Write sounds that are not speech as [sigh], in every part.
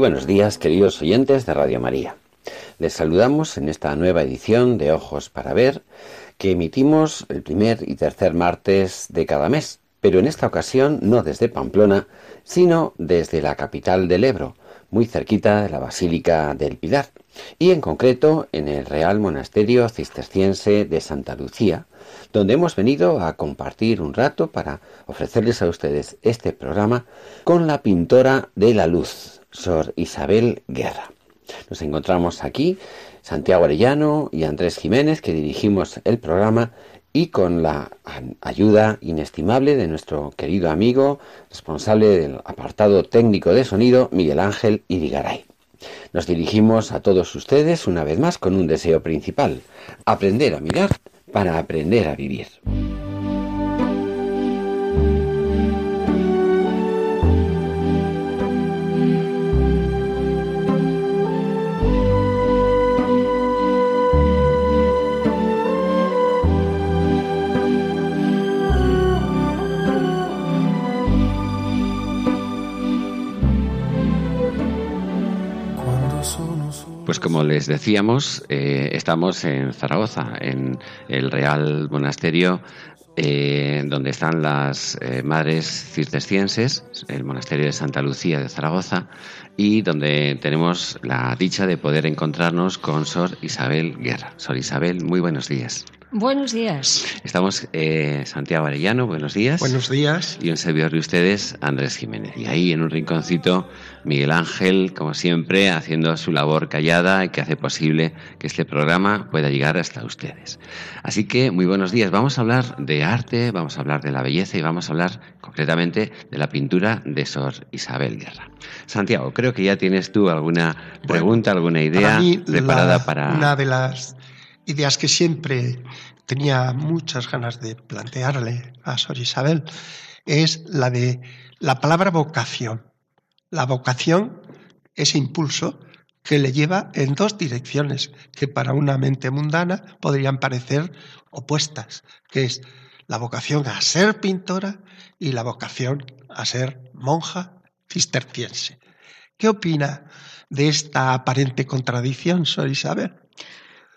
Buenos días, queridos oyentes de Radio María. Les saludamos en esta nueva edición de Ojos para Ver que emitimos el primer y tercer martes de cada mes, pero en esta ocasión no desde Pamplona, sino desde la capital del Ebro, muy cerquita de la Basílica del Pilar, y en concreto en el Real Monasterio Cisterciense de Santa Lucía, donde hemos venido a compartir un rato para ofrecerles a ustedes este programa con la pintora de la luz, Sor Isabel Guerra. Nos encontramos aquí, Santiago Arellano y Andrés Jiménez, que dirigimos el programa y con la ayuda inestimable de nuestro querido amigo, responsable del apartado técnico de sonido, Miguel Ángel Irigaray. Nos dirigimos a todos ustedes una vez más con un deseo principal, aprender a mirar para aprender a vivir. Pues como les decíamos, eh, estamos en Zaragoza, en el Real Monasterio eh, donde están las eh, madres cistercienses, el monasterio de Santa Lucía de Zaragoza, y donde tenemos la dicha de poder encontrarnos con Sor Isabel Guerra. Sor Isabel, muy buenos días. Buenos días. Estamos eh, Santiago Arellano, buenos días. Buenos días. Y un servidor de ustedes, Andrés Jiménez. Y ahí en un rinconcito, Miguel Ángel, como siempre, haciendo su labor callada y que hace posible que este programa pueda llegar hasta ustedes. Así que muy buenos días. Vamos a hablar de arte, vamos a hablar de la belleza y vamos a hablar concretamente de la pintura de Sor Isabel Guerra. Santiago, creo que ya tienes tú alguna pregunta, alguna idea preparada para... Una de las ideas que siempre tenía muchas ganas de plantearle a Sor Isabel es la de la palabra vocación. La vocación, ese impulso que le lleva en dos direcciones que para una mente mundana podrían parecer opuestas, que es la vocación a ser pintora y la vocación a ser monja cisterciense. ¿Qué opina de esta aparente contradicción, Sor Isabel?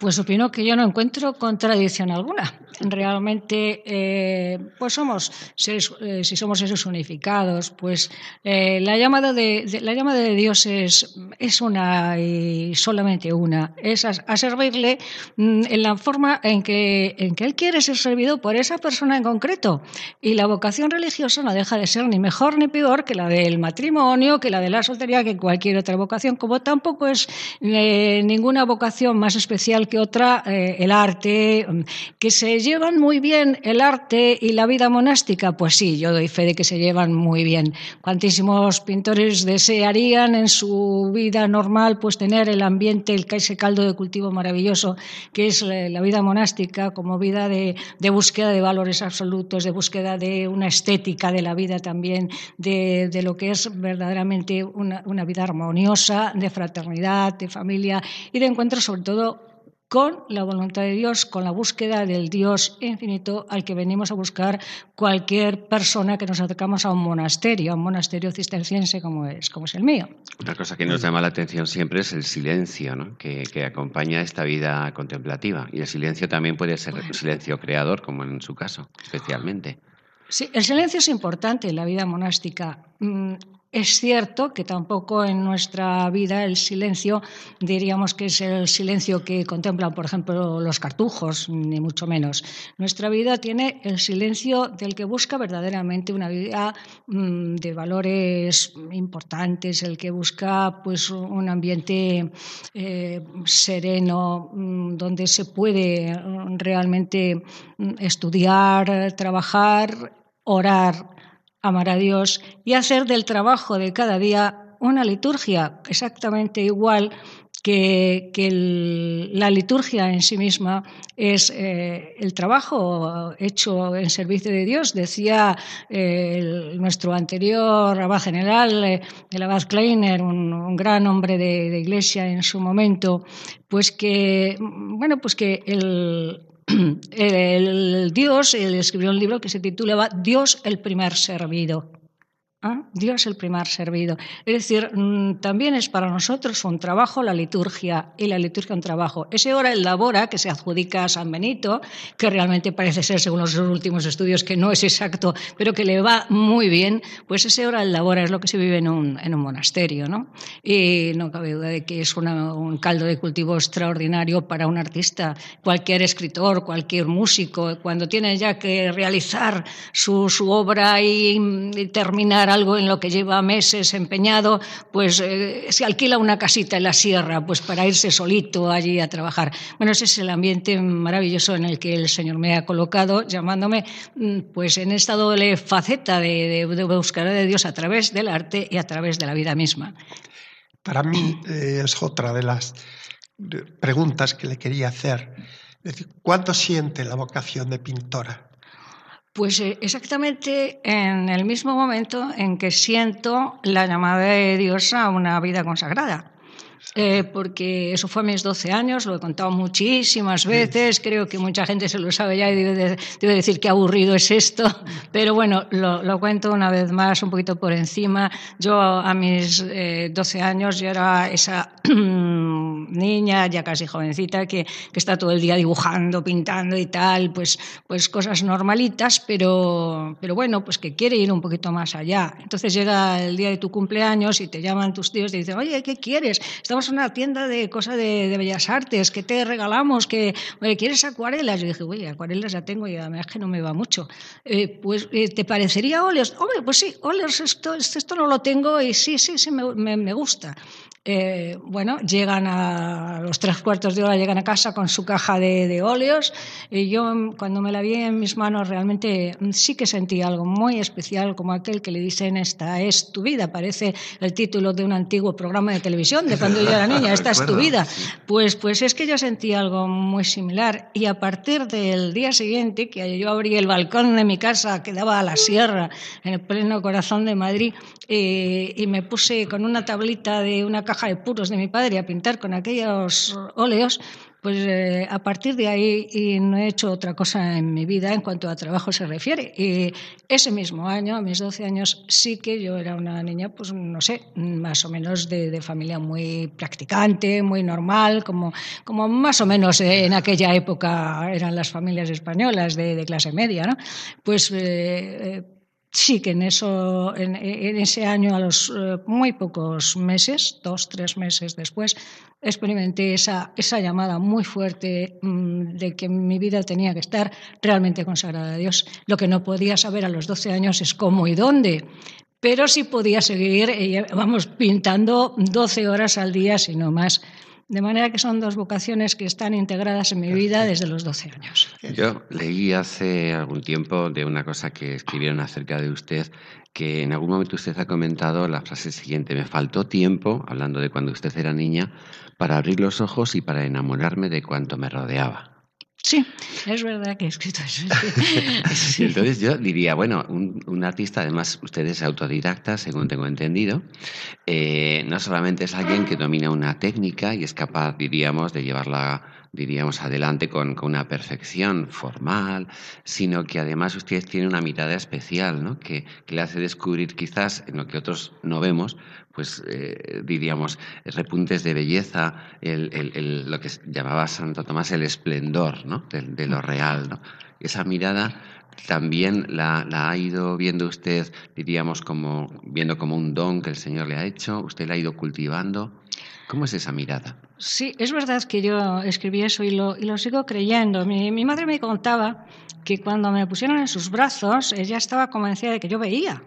Pues opino que yo no encuentro contradicción alguna. Realmente, eh, pues somos eh, si somos seres unificados, pues eh, la llamada de, la llamada de Dios es, es una y solamente una, es a, servirle mm, en la forma en que, en que Él quiere ser servido por esa persona en concreto. Y la vocación religiosa no deja de ser ni mejor ni peor que la del matrimonio, que la de la soltería, que cualquier otra vocación, como tampoco es ninguna vocación más especial que otra, el arte, que se llevan muy bien el arte y la vida monástica? Pues sí, yo doy fe de que se llevan muy bien. Cuantísimos pintores desearían en su vida normal pues tener el ambiente, el, ese caldo de cultivo maravilloso que es la vida monástica como vida de, búsqueda de valores absolutos, de búsqueda de una estética de la vida también, de, lo que es verdaderamente una, una vida armoniosa, de fraternidad, de familia y de encuentro sobre todo con la voluntad de Dios, con la búsqueda del Dios infinito al que venimos a buscar cualquier persona que nos acercamos a un monasterio, a un monasterio cisterciense como es, como es el mío. Una cosa que nos llama la atención siempre es el silencio ¿no? que, acompaña esta vida contemplativa. Y el silencio también puede ser un silencio creador, como en su caso, especialmente. Sí, el silencio es importante en la vida monástica. Es cierto que tampoco en nuestra vida el silencio diríamos que es el silencio que contemplan, por ejemplo, los cartujos, ni mucho menos. Nuestra vida tiene el silencio del que busca verdaderamente una vida mm, de valores importantes, el que busca pues un ambiente eh, sereno mm, donde se puede realmente mm, estudiar, trabajar, orar amar a Dios y hacer del trabajo de cada día una liturgia exactamente igual que, la liturgia en sí misma es eh, el trabajo hecho en servicio de Dios. Decía eh, nuestro anterior abad general, eh, el abad Kleiner, un, gran hombre de, iglesia en su momento, pues que, bueno, pues que el, [clears throat] el Dios, él escribió un libro que se titulaba Dios el primer servido. ¿Ah? Dios el primer servido. Es decir, mm, también es para nosotros un trabajo la liturgia y la liturgia un trabajo. Ese hora el labora que se adjudica a San Benito, que realmente parece ser, según los últimos estudios, que no es exacto, pero que le va muy bien, pues ese hora el labora es lo que se vive en un, en un monasterio. ¿no? Y no cabe duda de que es un caldo de cultivo extraordinario para un artista. Cualquier escritor, cualquier músico, cuando tiene ya que realizar su, su obra y, y terminar algo en lo que lleva meses empeñado, pues eh, se alquila una casita en la sierra, pues para irse solito allí a trabajar. Bueno, ese es el ambiente maravilloso en el que el Señor me ha colocado, llamándome mm, pues en esta doble faceta de, buscar de Dios a través del arte y a través de la vida misma. Para mí eh, es otra de las preguntas que le quería hacer. ¿cuánto siente la vocación de pintora? Pues eh, exactamente en el mismo momento en que siento la llamada de Dios a una vida consagrada. Eh, porque eso fue a mis 12 años, lo he contado muchísimas veces, creo que mucha gente se lo sabe ya y debe, decir qué aburrido es esto, pero bueno, lo, cuento una vez más, un poquito por encima. Yo a mis 12 eh, años yo era esa [clears throat] niña, ya casi jovencita, que, que, está todo el día dibujando, pintando y tal, pues, pues cosas normalitas, pero, pero bueno, pues que quiere ir un poquito más allá. Entonces llega el día de tu cumpleaños y te llaman tus tíos y te dicen, oye, ¿qué quieres? Estamos en una tienda de cosas de, bellas artes, ¿qué te regalamos? que ¿Quieres acuarelas? Yo dije, oye, acuarelas ya tengo y además que no me va mucho. Eh, pues, eh, ¿te parecería óleos? Hombre, pues sí, óleos, esto, esto no lo tengo y sí, sí, sí, me, me, me gusta. Eh, bueno, llegan a los tres cuartos de hora, llegan a casa con su caja de, óleos. Y yo cuando me la vi en mis manos realmente sí que sentí algo muy especial como aquel que le dicen esta es tu vida, parece el título de un antiguo programa de televisión de cuando yo era niña, esta es tu vida. Pues, pues es que yo sentí algo muy similar. Y a partir del día siguiente que yo abrí el balcón de mi casa que daba a la sierra en el pleno corazón de Madrid eh, y me puse con una tablita de una caja de puros de mi padre a pintar con aquellos óleos, pues eh, a partir de ahí y no he hecho otra cosa en mi vida en cuanto a trabajo se refiere. Y ese mismo año, a mis 12 años, sí que yo era una niña, pues no sé, más o menos de, familia muy practicante, muy normal, como, como más o menos en aquella época eran las familias españolas de, clase media, ¿no? Pues eh, eh, sí que en, eso, en, ese año, a los eh, muy pocos meses, dos, tres meses después, experimenté esa, llamada muy fuerte mm, de que mi vida tenía que estar realmente consagrada a Dios. Lo que no podía saber a los 12 años es cómo y dónde, pero sí podía seguir, eh, vamos, pintando 12 horas al día, si no más. De manera que son dos vocaciones que están integradas en mi vida desde los 12 años. Yo leí hace algún tiempo de una cosa que escribieron acerca de usted, que en algún momento usted ha comentado la frase siguiente, me faltó tiempo, hablando de cuando usted era niña, para abrir los ojos y para enamorarme de cuanto me rodeaba. Sí, es verdad que he escrito eso. [laughs] Entonces yo diría, bueno, un, artista, además usted es autodidacta, según tengo entendido, eh, no solamente es alguien que domina una técnica y es capaz, diríamos, de llevarla diríamos, adelante con, una perfección formal, sino que además usted tiene una mirada especial, ¿no? que, le hace descubrir quizás en lo que otros no vemos, pues eh, diríamos, repuntes de belleza, lo que llamaba Santo Tomás el esplendor ¿no? de, lo real. ¿no? Esa mirada también la, la, ha ido viendo usted, diríamos, como, viendo como un don que el Señor le ha hecho, usted la ha ido cultivando. ¿Cómo es esa mirada? Sí, es verdad que yo escribí eso y lo, y lo sigo creyendo. Mi, mi, madre me contaba que cuando me pusieron en sus brazos, ella estaba convencida de que yo veía.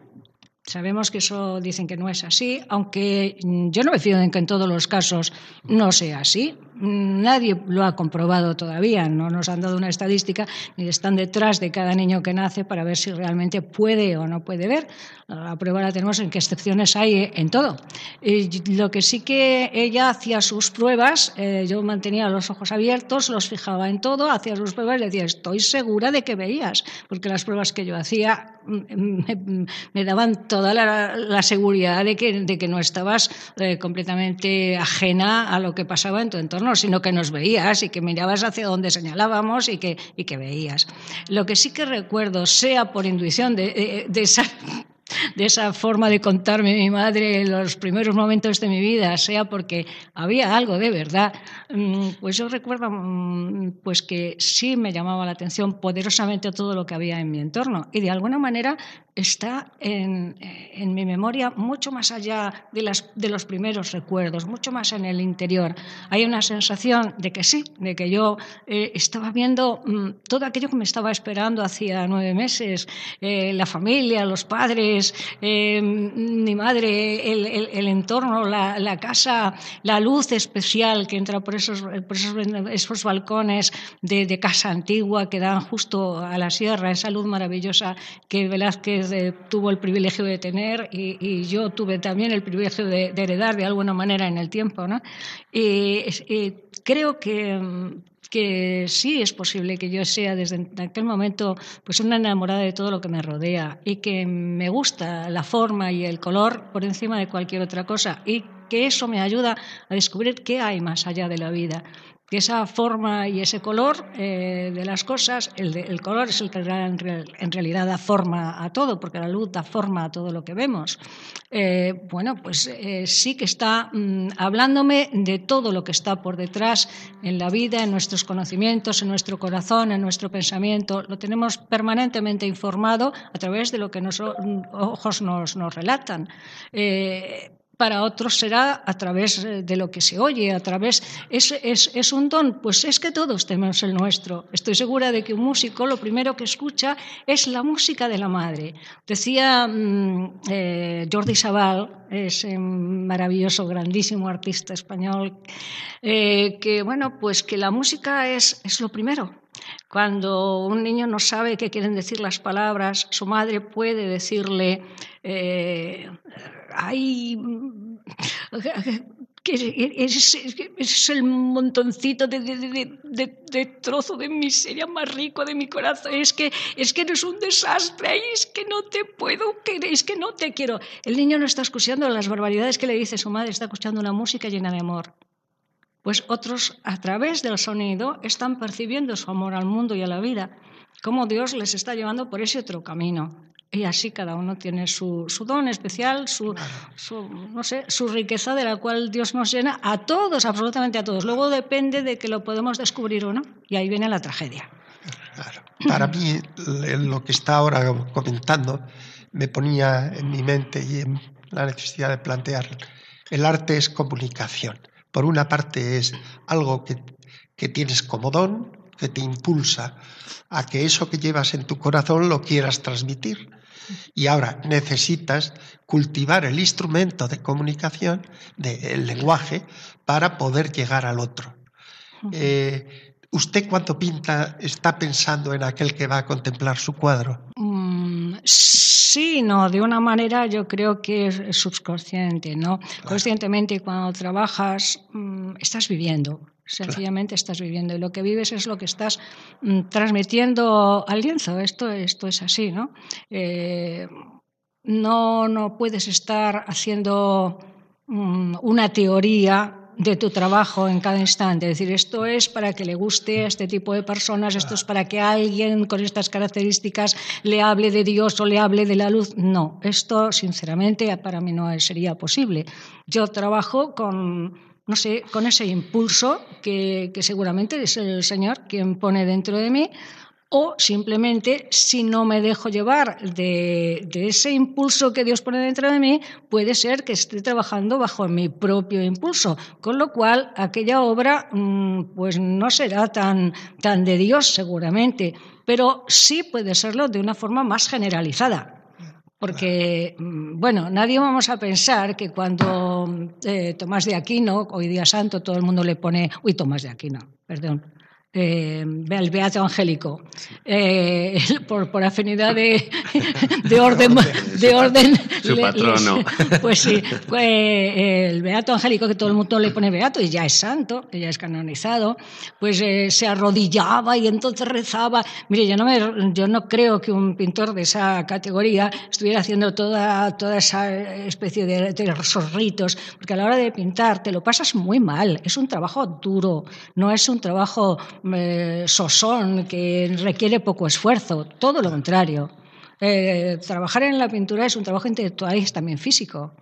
Sabemos que eso dicen que no es así, aunque yo no me fío en que en todos los casos no sea así. Nadie lo ha comprobado todavía, no nos han dado una estadística ni están detrás de cada niño que nace para ver si realmente puede o no puede ver. La prueba la tenemos en que excepciones hay en todo. Y lo que sí que ella hacía sus pruebas, eh, yo mantenía los ojos abiertos, los fijaba en todo, hacía sus pruebas y decía, estoy segura de que veías, porque las pruebas que yo hacía mm, me, daban toda la, seguridad de que, de que no estabas eh, completamente ajena a lo que pasaba en tu entorno sino que nos veías y que mirabas hacia donde señalábamos y que, y que veías. Lo que sí que recuerdo, sea por intuición de, de esa de esa forma de contarme mi madre en los primeros momentos de mi vida, sea porque había algo de verdad, mm, pues yo recuerdo mm, pues que sí me llamaba la atención poderosamente todo lo que había en mi entorno y de alguna manera está en, en mi memoria mucho más allá de, las, de los primeros recuerdos, mucho más en el interior. Hay una sensación de que sí, de que yo eh, estaba viendo mm, todo aquello que me estaba esperando hacía nueve meses, eh, la familia, los padres, eh, mi madre, el, el, entorno, la, la, casa, la luz especial que entra por esos, por esos, esos balcones de, de casa antigua que dan justo a la sierra, esa luz maravillosa que Velázquez tuvo el privilegio de tener y, yo tuve también el privilegio de, heredar de alguna manera en el tiempo. ¿no? Y, creo que, que sí es posible que yo sea desde aquel momento pues una enamorada de todo lo que me rodea y que me gusta la forma y el color por encima de cualquier otra cosa y que eso me ayuda a descubrir qué hay más allá de la vida que esa forma y ese color eh, de las cosas, el, color es el que en, realidad da forma a todo, porque la luz da forma a todo lo que vemos. Eh, bueno, pues eh, sí que está mm, hablándome de todo lo que está por detrás en la vida, en nuestros conocimientos, en nuestro corazón, en nuestro pensamiento. Lo tenemos permanentemente informado a través de lo que los ojos nos, nos relatan para otros será a través eh, de lo que se oye, a través... ¿Es, es, es un don? Pues es que todos tenemos el nuestro. Estoy segura de que un músico lo primero que escucha es la música de la madre. Decía mm, eh, Jordi Sabal, ese maravilloso, grandísimo artista español, eh, que bueno, pues que la música es, es lo primero. Cuando un niño no sabe qué quieren decir las palabras, su madre puede decirle hay que es, el montoncito de, de, trozo de miseria más rico de mi corazón. Es que, es que eres un desastre, es que no te puedo querer, es que no te quiero. El niño no está escuchando las barbaridades que le dice su madre, está escuchando una música llena de amor. Pues otros, a través del sonido, están percibiendo su amor al mundo y a la vida, cómo Dios les está llevando por ese otro camino. Y así cada uno tiene su, don especial, su, no sé, su riqueza de la cual Dios nos llena a todos, absolutamente a todos. Luego depende de que lo podemos descubrir o no. Y ahí viene la tragedia. Para mí, lo que está ahora comentando me ponía en mi mente y en la necesidad de plantear. El arte es comunicación. Por una parte es algo que, que tienes como don, que te impulsa a que eso que llevas en tu corazón lo quieras transmitir. Y ahora necesitas cultivar el instrumento de comunicación, del lenguaje, para poder llegar al otro. Eh, ¿Usted cuando pinta está pensando en aquel que va a contemplar su cuadro? Mm, sí, no, de una manera yo creo que es subconsciente, ¿no? Conscientemente cuando trabajas mm, estás viviendo, Sencillamente estás viviendo y lo que vives es lo que estás mm, transmitiendo al lienzo. Esto, esto es así, ¿no? Eh, no, no puedes estar haciendo mm, una teoría de tu trabajo en cada instante. Es decir, esto es para que le guste a este tipo de personas, esto es para que alguien con estas características le hable de Dios o le hable de la luz. No, esto sinceramente para mí no sería posible. Yo trabajo con no sé, con ese impulso que, seguramente es el Señor quien pone dentro de mí o simplemente si no me dejo llevar de, ese impulso que Dios pone dentro de mí, puede ser que esté trabajando bajo mi propio impulso, con lo cual aquella obra mm, pues no será tan, tan de Dios seguramente, pero sí puede serlo de una forma más generalizada. Porque, mm, bueno, nadie vamos a pensar que cuando eh, Tomás de Aquino, hoy día santo, todo el mundo le pone, uy, Tomás de Aquino, perdón, eh, el Beato Angélico, eh, por, por, afinidad de, de [laughs] orden. De orden Su patrono. [laughs] pues sí, eh, el Beato Angélico, que todo el mundo le pone Beato y ya es santo, que ya es canonizado, pues se arrodillaba y entonces rezaba. Mire, yo no, me, yo no creo que un pintor de esa categoría estuviera haciendo toda, toda esa especie de, de ritos, porque a la hora de pintar te lo pasas muy mal, es un trabajo duro, no es un trabajo eh, sosón, que requiere poco esfuerzo, todo lo contrario. Eh, trabajar en la pintura es un trabajo intelectual y es también físico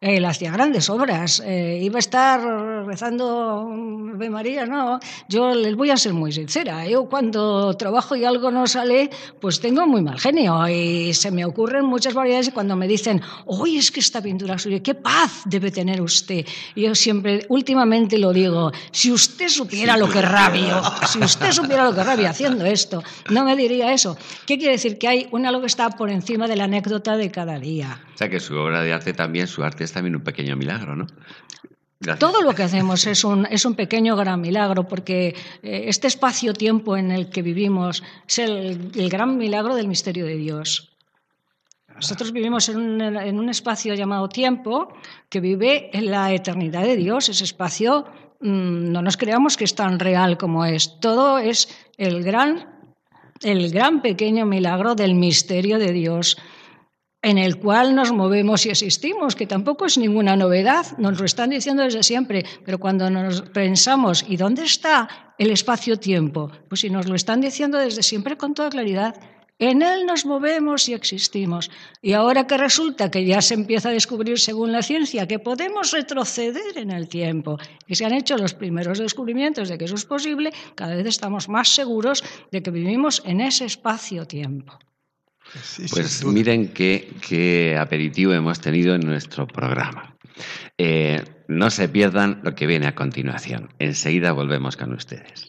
él eh, hacía grandes obras. Eh, iba a estar rezando Ave María, no. Yo les voy a ser muy sincera. Yo cuando trabajo y algo no sale, pues tengo muy mal genio y se me ocurren muchas variedades y cuando me dicen, oye, es que esta pintura suya, qué paz debe tener usted. Yo siempre, últimamente lo digo, si usted supiera lo que rabio, si usted supiera lo que rabio haciendo esto, no me diría eso. ¿Qué quiere decir? Que hay un algo que está por encima de la anécdota de cada día. O sea, que su obra de arte también, su arte es también un pequeño milagro, ¿no? Todo lo que hacemos es un, es un pequeño gran milagro, porque eh, este espacio-tiempo en el que vivimos es el, gran milagro del misterio de Dios. Nosotros vivimos en un, en un, espacio llamado tiempo que vive en la eternidad de Dios. Ese espacio mmm, no nos creamos que es tan real como es. Todo es el gran, el gran pequeño milagro del misterio de Dios en el cual nos movemos y existimos, que tampoco es ninguna novedad, nos lo están diciendo desde siempre, pero cuando nos pensamos, ¿y dónde está el espacio-tiempo? Pues si nos lo están diciendo desde siempre con toda claridad, en él nos movemos y existimos. Y ahora que resulta que ya se empieza a descubrir, según la ciencia, que podemos retroceder en el tiempo, que se han hecho los primeros descubrimientos de que eso es posible, cada vez estamos más seguros de que vivimos en ese espacio-tiempo pues miren qué, aperitivo hemos tenido en nuestro programa. Eh, no se pierdan lo que viene a continuación. Enseguida volvemos con ustedes.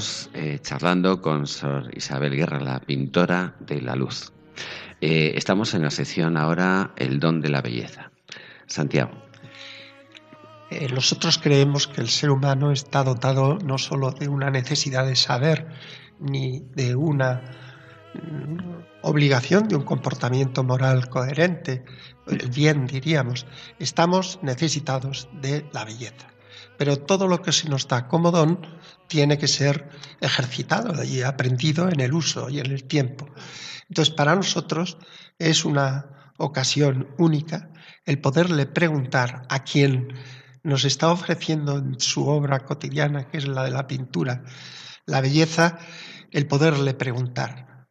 Seguimos eh, charlando con Sor Isabel Guerra, la pintora de la luz. Eh, estamos en la sección ahora El don de la belleza. Santiago. Eh, nosotros creemos que el ser humano está dotado no solo de una necesidad de saber, ni de una mm, obligación de un comportamiento moral coherente, el bien diríamos, estamos necesitados de la belleza pero todo lo que se nos da como don tiene que ser ejercitado y aprendido en el uso y en el tiempo. Entonces, para nosotros es una ocasión única el poderle preguntar a quien nos está ofreciendo en su obra cotidiana, que es la de la pintura, La belleza, el poderle preguntar,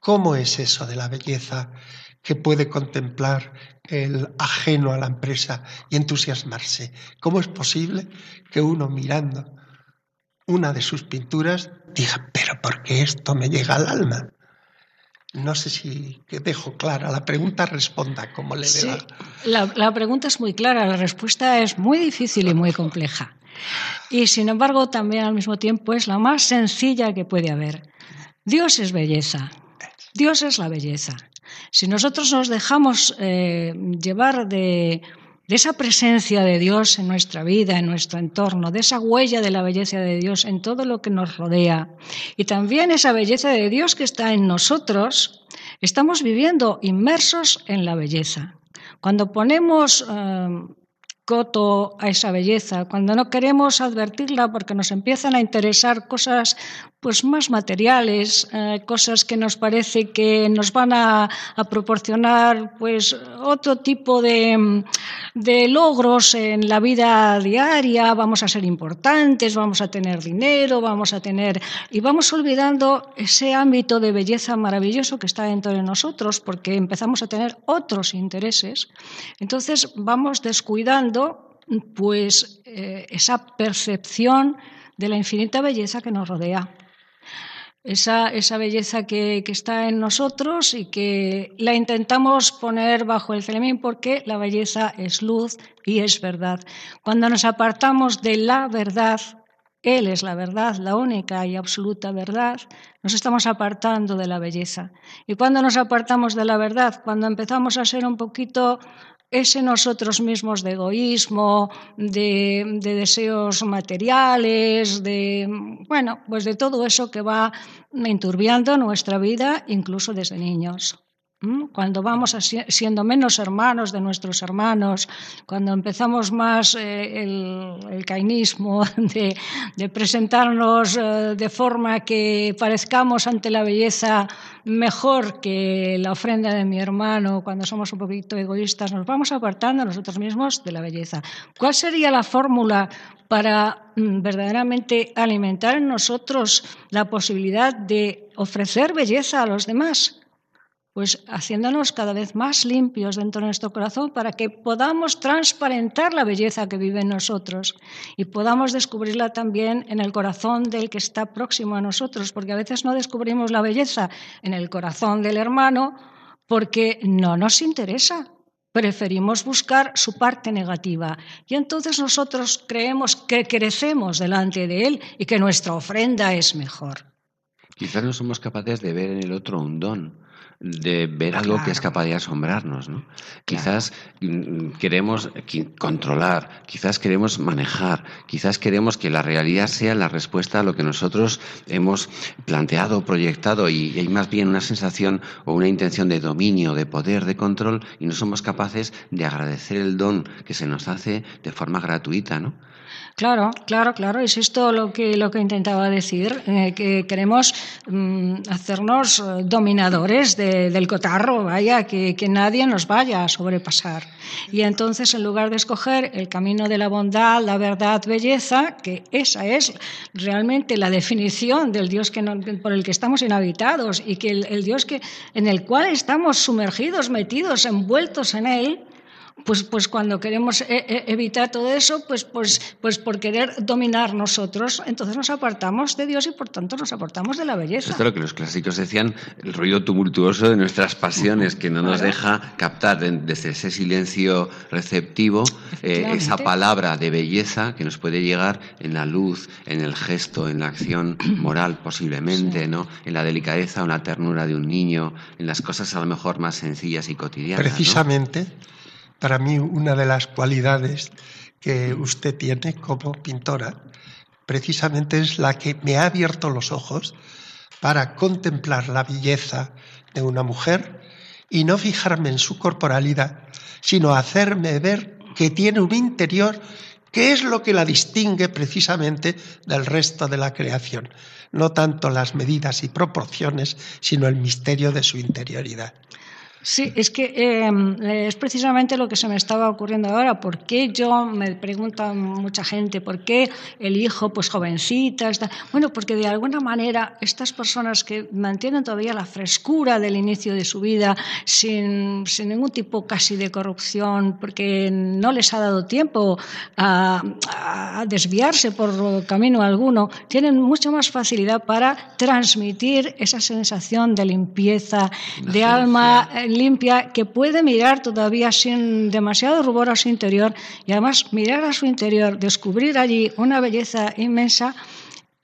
¿cómo es eso de la belleza que puede contemplar el ajeno a la empresa y entusiasmarse? ¿Cómo es posible que uno mirando una de sus pinturas diga, pero ¿por qué esto me llega al alma? No sé si dejo clara la pregunta, responda como le sí, la, la pregunta es muy clara, la respuesta es muy difícil y muy compleja. Y sin embargo, también al mismo tiempo es la más sencilla que puede haber. Dios es belleza. Dios es la belleza. Si nosotros nos dejamos eh, llevar de, esa presencia de Dios en nuestra vida, en nuestro entorno, de esa huella de la belleza de Dios en todo lo que nos rodea y también esa belleza de Dios que está en nosotros, estamos viviendo inmersos en la belleza. Cuando ponemos eh, coto a esa belleza, cuando no queremos advertirla porque nos empiezan a interesar cosas pues más materiales, eh, cosas que nos parece que nos van a, a proporcionar pues otro tipo de, de, logros en la vida diaria, vamos a ser importantes, vamos a tener dinero, vamos a tener y vamos olvidando ese ámbito de belleza maravilloso que está dentro de nosotros porque empezamos a tener otros intereses. Entonces vamos descuidando pues eh, esa percepción de la infinita belleza que nos rodea. Esa, esa belleza que, que, está en nosotros y que la intentamos poner bajo el celemín porque la belleza es luz y es verdad. Cuando nos apartamos de la verdad, Él es la verdad, la única y absoluta verdad, nos estamos apartando de la belleza. Y cuando nos apartamos de la verdad, cuando empezamos a ser un poquito ese nosotros mismos de egoísmo, de, de, deseos materiales, de bueno, pues de todo eso que va enturbiando nuestra vida, incluso desde niños. Cuando vamos siendo menos hermanos de nuestros hermanos, cuando empezamos más eh, el, el, cainismo [laughs] de, presentarnos eh, de forma que parezcamos ante la belleza mejor que la ofrenda de mi hermano, cuando somos un poquito egoístas, nos vamos apartando nosotros mismos de la belleza. ¿Cuál sería la fórmula para mm, verdaderamente alimentar en nosotros la posibilidad de ofrecer belleza a los demás? Pues haciéndonos cada vez más limpios dentro de nuestro corazón para que podamos transparentar la belleza que vive en nosotros y podamos descubrirla también en el corazón del que está próximo a nosotros, porque a veces no descubrimos la belleza en el corazón del hermano porque no nos interesa. Preferimos buscar su parte negativa y entonces nosotros creemos que crecemos delante de él y que nuestra ofrenda es mejor. Quizás no somos capaces de ver en el otro un don, de ver algo claro. que es capaz de asombrarnos. ¿no? Quizás claro. queremos controlar, quizás queremos manejar, quizás queremos que la realidad sea la respuesta a lo que nosotros hemos planteado, proyectado y hay más bien una sensación o una intención de dominio, de poder, de control y no somos capaces de agradecer el don que se nos hace de forma gratuita. ¿no? Claro, claro, claro. Es esto lo que, lo que intentaba decir, eh, que queremos mm, hacernos eh, dominadores de, del cotarro, vaya, que, que, nadie nos vaya a sobrepasar. Y entonces, en lugar de escoger el camino de la bondad, la verdad, belleza, que esa es realmente la definición del Dios que no, por el que estamos inhabitados y que el, el Dios que, en el cual estamos sumergidos, metidos, envueltos en él, pues, pues cuando queremos e, e evitar todo eso, pues, pues, pues por querer dominar nosotros, entonces nos apartamos de Dios y por tanto nos apartamos de la belleza. Esto es lo que los clásicos decían, el ruido tumultuoso de nuestras pasiones, que no nos deja captar desde ese silencio receptivo eh, esa palabra de belleza que nos puede llegar en la luz, en el gesto, en la acción [clears throat] moral posiblemente, sí. ¿no? en la delicadeza o la ternura de un niño, en las cosas a lo mejor más sencillas y cotidianas. Precisamente. ¿no? Para mí una de las cualidades que usted tiene como pintora precisamente es la que me ha abierto los ojos para contemplar la belleza de una mujer y no fijarme en su corporalidad, sino hacerme ver que tiene un interior que es lo que la distingue precisamente del resto de la creación, no tanto las medidas y proporciones, sino el misterio de su interioridad. Sí, es que eh, es precisamente lo que se me estaba ocurriendo ahora. ¿Por qué yo, me pregunta mucha gente, por qué el hijo, pues jovencita? Está... Bueno, porque de alguna manera estas personas que mantienen todavía la frescura del inicio de su vida, sin, sin ningún tipo casi de corrupción, porque no les ha dado tiempo a, a desviarse por camino alguno, tienen mucha más facilidad para transmitir esa sensación de limpieza, de alma limpia que puede mirar todavía sin demasiado rubor a su interior y además mirar a su interior, descubrir allí una belleza inmensa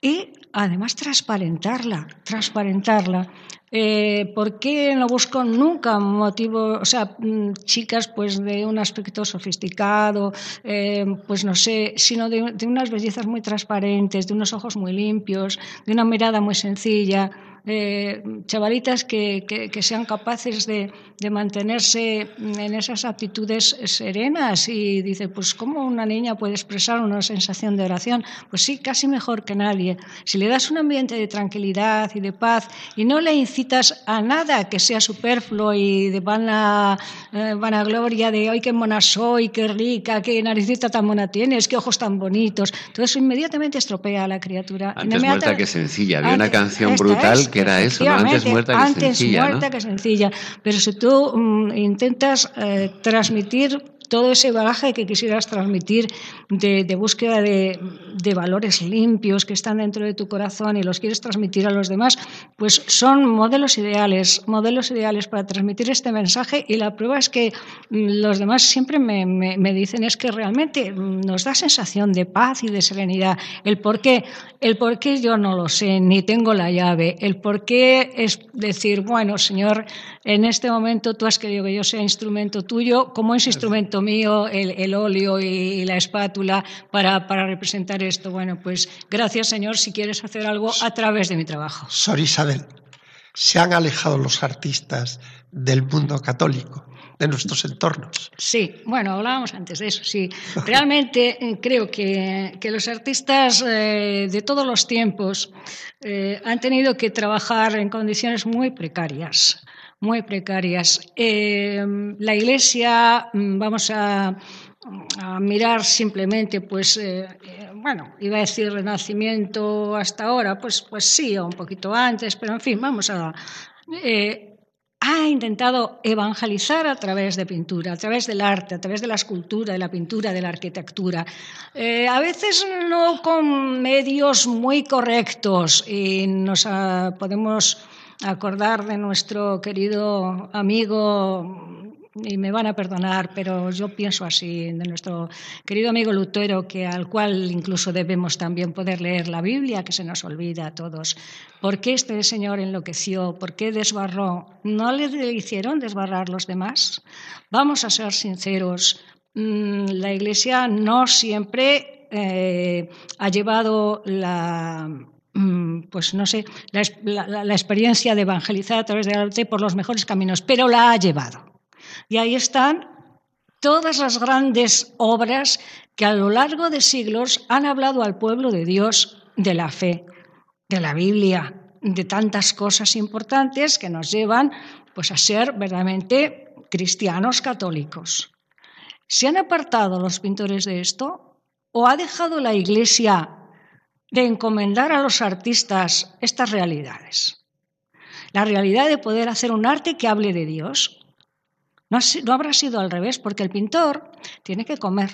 y además transparentarla, transparentarla. Eh, ¿Por qué no busco nunca motivo, o sea, mm, chicas pues de un aspecto sofisticado, eh, pues no sé, sino de, de unas bellezas muy transparentes, de unos ojos muy limpios, de una mirada muy sencilla? eh, chavalitas que, que, que, sean capaces de, de, mantenerse en esas actitudes serenas y dice, pues ¿cómo una niña puede expresar una sensación de oración? Pues sí, casi mejor que nadie. Si le das un ambiente de tranquilidad y de paz y no le incitas a nada que sea superfluo y de vana, eh, vanagloria de, ay, qué mona soy, qué rica, qué naricita tan mona tienes, qué ojos tan bonitos, todo eso inmediatamente estropea a la criatura. Antes muerta que sencilla. Había una canción brutal que era eso, ¿no? antes muerta que antes sencilla. muerta ¿no? que sencilla. Pero si tú um, intentas eh, transmitir todo ese bagaje que quisieras transmitir de, búsqueda de, valores limpios que están dentro de tu corazón y los quieres transmitir a los demás, pues son modelos ideales, modelos ideales para transmitir este mensaje y la prueba es que los demás siempre me, me, me dicen es que realmente nos da sensación de paz y de serenidad. El por qué, el por qué yo no lo sé, ni tengo la llave. El por qué es decir, bueno, Señor, en este momento tú has querido que yo sea instrumento tuyo, como es instrumento mío el, el óleo y, y, la espátula para, para, representar esto. Bueno, pues gracias Señor si quieres hacer algo a través de mi trabajo. Sor Isabel, se han alejado los artistas del mundo católico de nuestros entornos. Sí, bueno, hablábamos antes de eso, sí. Realmente creo que, que los artistas eh, de todos los tiempos eh, han tenido que trabajar en condiciones muy precarias muy precarias. Eh, la Iglesia, vamos a, mirar simplemente, pues, eh, bueno, iba a decir renacimiento hasta ahora, pues, pues sí, o un poquito antes, pero en fin, vamos a... Eh, ha intentado evangelizar a través de pintura, a través del arte, a través de la escultura, de la pintura, de la arquitectura. Eh, a veces no con medios muy correctos y nos uh, podemos acordar de nuestro querido amigo y me van a perdonar, pero yo pienso así, de nuestro querido amigo Lutero, que al cual incluso debemos también poder leer la Biblia, que se nos olvida a todos. ¿Por qué este señor enloqueció? ¿Por qué desbarró? ¿No le hicieron desbarrar los demás? Vamos a ser sinceros, la Iglesia no siempre eh, ha llevado la pues no sé, la, experiencia de evangelizar a través del arte por los mejores caminos, pero la ha llevado. Y ahí están todas las grandes obras que a lo largo de siglos han hablado al pueblo de Dios de la fe, de la Biblia, de tantas cosas importantes que nos llevan pues a ser verdaderamente cristianos católicos. ¿Se han apartado los pintores de esto? ¿O ha dejado la Iglesia de encomendar a los artistas estas realidades? La realidad de poder hacer un arte que hable de Dios, no, habrá sido al revés, porque el pintor tiene que comer.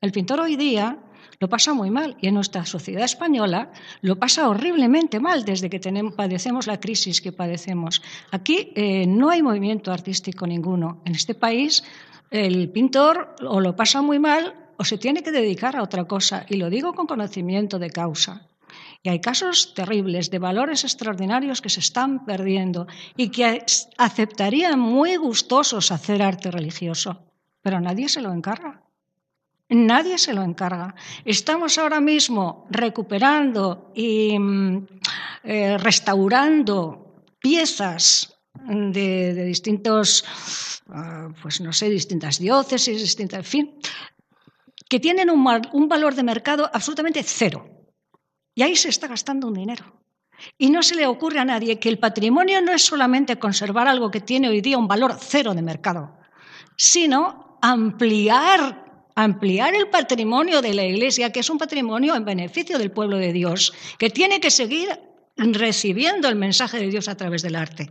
El pintor hoy día lo pasa muy mal y en nuestra sociedad española lo pasa horriblemente mal desde que padecemos la crisis que padecemos. Aquí eh, no hay movimiento artístico ninguno. En este país el pintor o lo pasa muy mal o se tiene que dedicar a otra cosa y lo digo con conocimiento de causa. Y hay casos terribles de valores extraordinarios que se están perdiendo y que aceptarían muy gustosos hacer arte religioso, pero nadie se lo encarga. Nadie se lo encarga. Estamos ahora mismo recuperando y eh, restaurando piezas de, distintos, uh, pues no sé, distintas diócesis, distintas, en fin, que tienen un, valor de mercado absolutamente cero y ahí se está gastando un dinero. Y no se le ocurre a nadie que el patrimonio no es solamente conservar algo que tiene hoy día un valor cero de mercado, sino ampliar ampliar el patrimonio de la Iglesia, que es un patrimonio en beneficio del pueblo de Dios, que tiene que seguir recibiendo el mensaje de Dios a través del arte.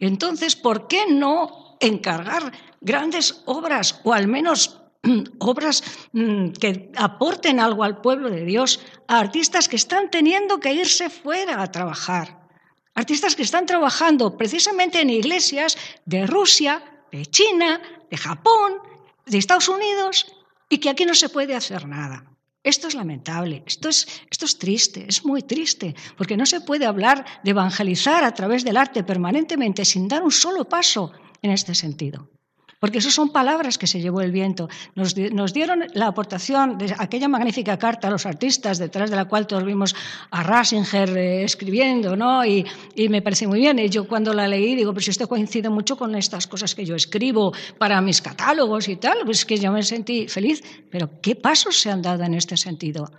Entonces, ¿por qué no encargar grandes obras o al menos [clears throat] obras mm, que aporten algo al pueblo de Dios a artistas que están teniendo que irse fuera a trabajar? Artistas que están trabajando precisamente en iglesias de Rusia, de China, de Japón, de Estados Unidos y que aquí no se puede hacer nada. Esto es lamentable, esto es, esto es triste, es muy triste, porque no se puede hablar de evangelizar a través del arte permanentemente sin dar un solo paso en este sentido porque eso son palabras que se llevó el viento. Nos, dieron la aportación de aquella magnífica carta a los artistas, detrás de la cual todos vimos a Rasinger eh, escribiendo, ¿no? Y, me parece muy bien. Y yo cuando la leí digo, pero si esto coincide mucho con estas cosas que yo escribo para mis catálogos y tal, pues que yo me sentí feliz. Pero ¿qué pasos se han dado en este sentido?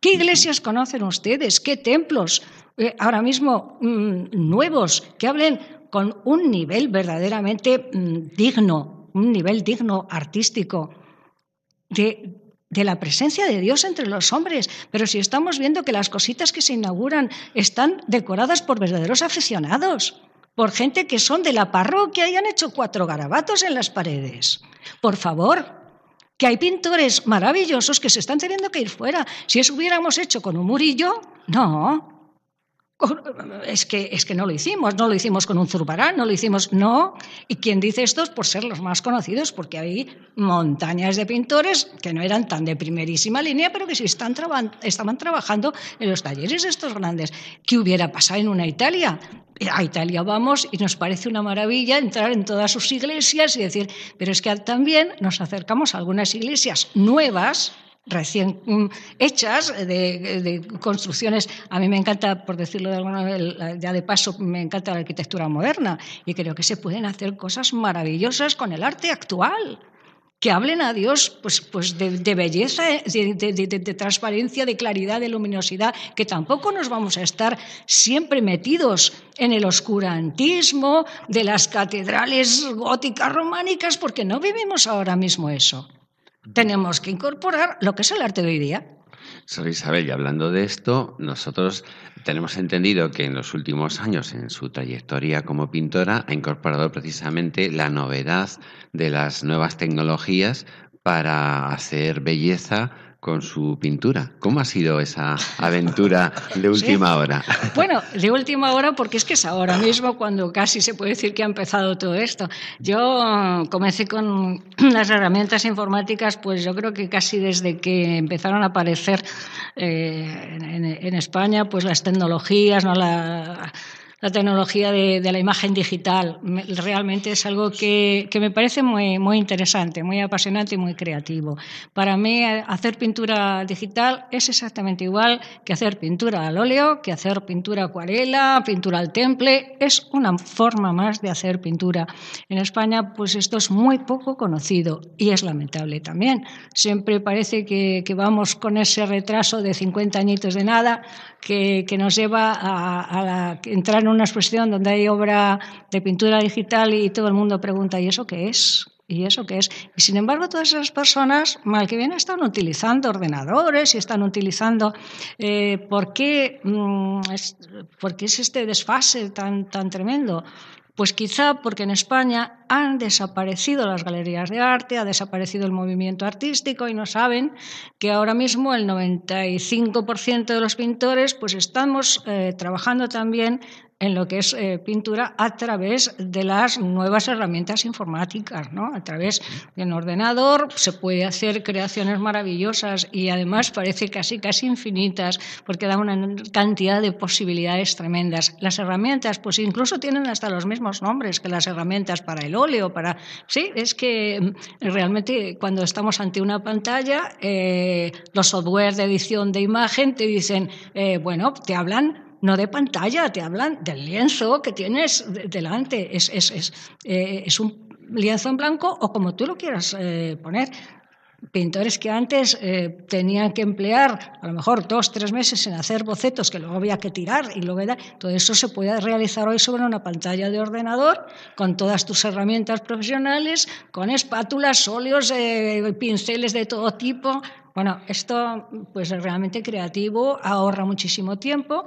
¿Qué iglesias conocen ustedes? ¿Qué templos eh, ahora mismo mm, nuevos que hablen con un nivel verdaderamente mm, digno, un nivel digno artístico de, de la presencia de Dios entre los hombres. Pero si estamos viendo que las cositas que se inauguran están decoradas por verdaderos aficionados, por gente que son de la parroquia y han hecho cuatro garabatos en las paredes. Por favor, que hay pintores maravillosos que se están teniendo que ir fuera. Si eso hubiéramos hecho con un murillo, no, es que, es que no lo hicimos, no lo hicimos con un zurbarán, no lo hicimos, no. Y quien dice esto es por ser los más conocidos, porque hay montañas de pintores que no eran tan de primerísima línea, pero que sí están estaban trabajando en los talleres de estos grandes. ¿Qué hubiera pasado en una Italia? A Italia vamos y nos parece una maravilla entrar en todas sus iglesias y decir, pero es que también nos acercamos a algunas iglesias nuevas, recién mm, hechas, de, construcciones. A mí me encanta, por decirlo de alguna manera, ya de paso, me encanta la arquitectura moderna y creo que se pueden hacer cosas maravillosas con el arte actual. Que hablen a Dios pues, pues de, belleza, de, transparencia, de claridad, de luminosidad, que tampoco nos vamos a estar siempre metidos en el oscurantismo de las catedrales góticas románicas, porque no vivimos ahora mismo eso tenemos que incorporar lo que es el arte de hoy día. Soy Isabel, y hablando de esto, nosotros tenemos entendido que en los últimos años, en su trayectoria como pintora, ha incorporado precisamente la novedad de las nuevas tecnologías para hacer belleza con su pintura. ¿Cómo ha sido esa aventura de [laughs] última hora? Bueno, de última hora porque es que es ahora mismo cuando casi se puede decir que ha empezado todo esto. Yo comencé con [clears throat] las herramientas informáticas, pues yo creo que casi desde que empezaron a aparecer eh, en, España, pues las tecnologías, no la la tecnología de, la imagen digital. Realmente es algo que, me parece muy, interesante, muy apasionante y muy creativo. Para mí, hacer pintura digital es exactamente igual que hacer pintura al óleo, que hacer pintura acuarela, pintura al temple. Es una forma más de hacer pintura. En España, pues esto es muy poco conocido y es lamentable también. Siempre parece que, vamos con ese retraso de 50 añitos de nada que, nos lleva a, entrar una exposición donde hay obra de pintura digital y todo el mundo pregunta, ¿y eso qué es? ¿Y eso qué es? Y sin embargo, todas esas personas, mal que bien, están utilizando ordenadores y están utilizando. Eh, ¿por, qué, mm, es, ¿Por qué es este desfase tan, tan tremendo? Pues quizá porque en España han desaparecido las galerías de arte, ha desaparecido el movimiento artístico y no saben que ahora mismo el 95% de los pintores pues estamos eh, trabajando también en lo que es eh, pintura a través de las nuevas herramientas informáticas, ¿no? A través de un ordenador se puede hacer creaciones maravillosas y además parece casi casi infinitas porque da una cantidad de posibilidades tremendas. Las herramientas, pues incluso tienen hasta los mismos nombres que las herramientas para el óleo, para sí, es que mm, realmente cuando estamos ante una pantalla, eh, los software de edición de imagen te dicen, eh, bueno, te hablan no de pantalla, te hablan del lienzo que tienes delante. Es, es, es, eh, es un lienzo en blanco o como tú lo quieras eh, poner. Pintores que antes eh, tenían que emplear a lo mejor dos, tres meses en hacer bocetos que luego había que tirar y luego todo eso se puede realizar hoy sobre una pantalla de ordenador con todas tus herramientas profesionales, con espátulas, óleos, pinceles de todo tipo. Bueno, esto pues es realmente creativo, ahorra muchísimo tiempo,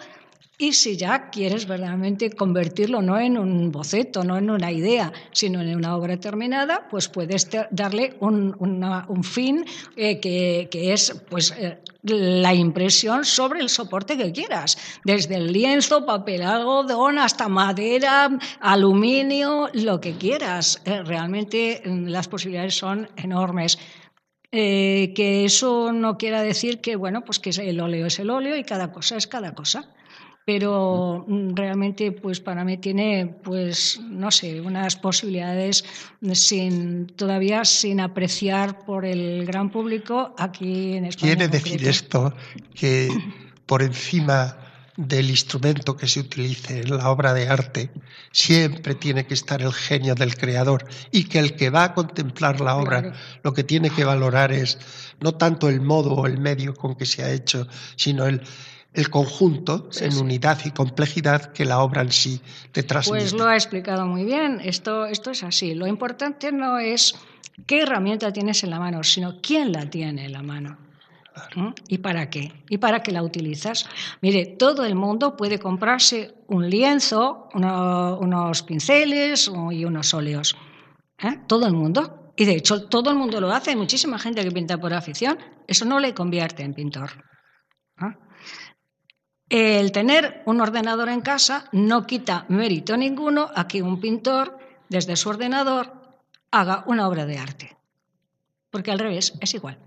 y si ya quieres verdaderamente convertirlo no en un boceto, no en una idea, sino en una obra terminada, pues puedes darle un, un fin eh, que, que, es pues, eh, la impresión sobre el soporte que quieras, desde el lienzo, papel algodón, hasta madera, aluminio, lo que quieras. Eh, realmente mm, las posibilidades son enormes. que eso no quiera decir que bueno pues que el óleo es el óleo y cada cosa es cada cosa pero mm, realmente pues para mí tiene pues no sé unas posibilidades sin todavía sin apreciar por el gran público aquí en España. Quiere decir esto que por encima del instrumento que se utilice en la obra de arte, siempre tiene que estar el genio del creador y que el que va a contemplar la obra lo que tiene que valorar es no tanto el modo o el medio con que se ha hecho, sino el, el conjunto en unidad y complejidad que la obra en sí te transmite. Pues lo ha explicado muy bien. Esto, esto es así. Lo importante no es qué herramienta tienes en la mano, sino quién la tiene en la mano. ¿Mm? ¿Y para qué? ¿Y para qué la utilizas? Mire, todo el mundo puede comprarse un lienzo, unos pinceles y unos óleos. ¿eh? Todo el mundo. Y de hecho, todo el mundo lo hace. Hay muchísima gente que pinta por afición. Eso no le convierte en pintor. El tener un ordenador en casa no quita mérito ninguno a que un pintor, desde su ordenador, haga una obra de arte. Porque al revés, es igual.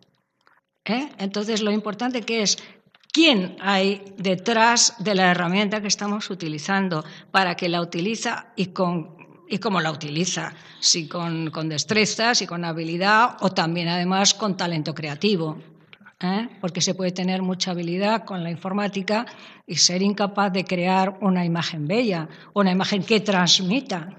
¿Eh? Entonces, lo importante que es quién hay detrás de la herramienta que estamos utilizando, para que la utiliza y, con, y cómo la utiliza, si con, con destreza, si con habilidad o también además con talento creativo. ¿Eh? porque se puede tener mucha habilidad con la informática y ser incapaz de crear una imagen bella, una imagen que transmita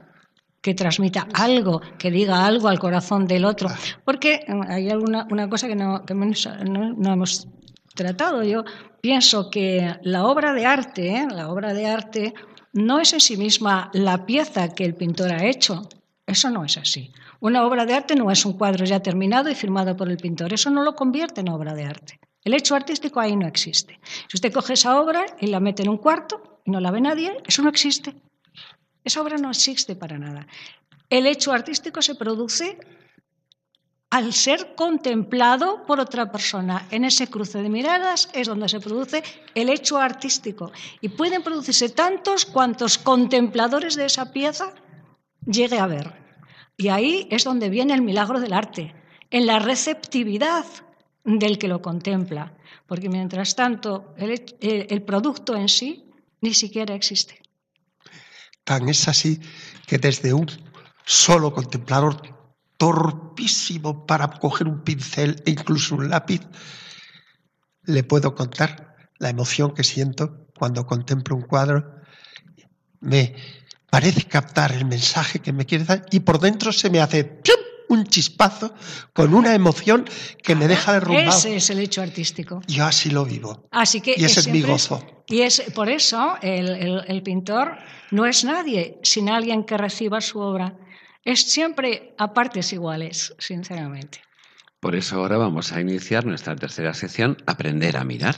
que transmita algo, que diga algo al corazón del otro. Porque eh, hay alguna una cosa que, no, no, hemos tratado. Yo pienso que la obra de arte, ¿eh? la obra de arte no es en sí misma la pieza que el pintor ha hecho. Eso no es así. Una obra de arte no es un cuadro ya terminado y firmado por el pintor. Eso no lo convierte en obra de arte. El hecho artístico ahí no existe. Si usted coge esa obra y la mete en un cuarto y no la ve nadie, eso no existe. Esa obra no existe para nada. El hecho artístico se produce al ser contemplado por otra persona. En ese cruce de miradas es donde se produce el hecho artístico. Y pueden producirse tantos cuantos contempladores de esa pieza llegue a ver. Y ahí es donde viene el milagro del arte, en la receptividad del que lo contempla, porque mientras tanto el, producto en sí ni siquiera existe. Tan es así que desde un solo contemplador torpísimo para coger un pincel e incluso un lápiz, le puedo contar la emoción que siento cuando contemplo un cuadro. Me, parece captar el mensaje que me quiere dar y por dentro se me hace un chispazo con una emoción que me deja derrumbado. Ese es el hecho artístico. Yo así lo vivo. Así que y ese es, mi gozo. y es por eso el, el pintor no es nadie sin alguien que reciba su obra. Es siempre a partes iguales, sinceramente. Por eso ahora vamos a iniciar nuestra tercera sección, Aprender a mirar.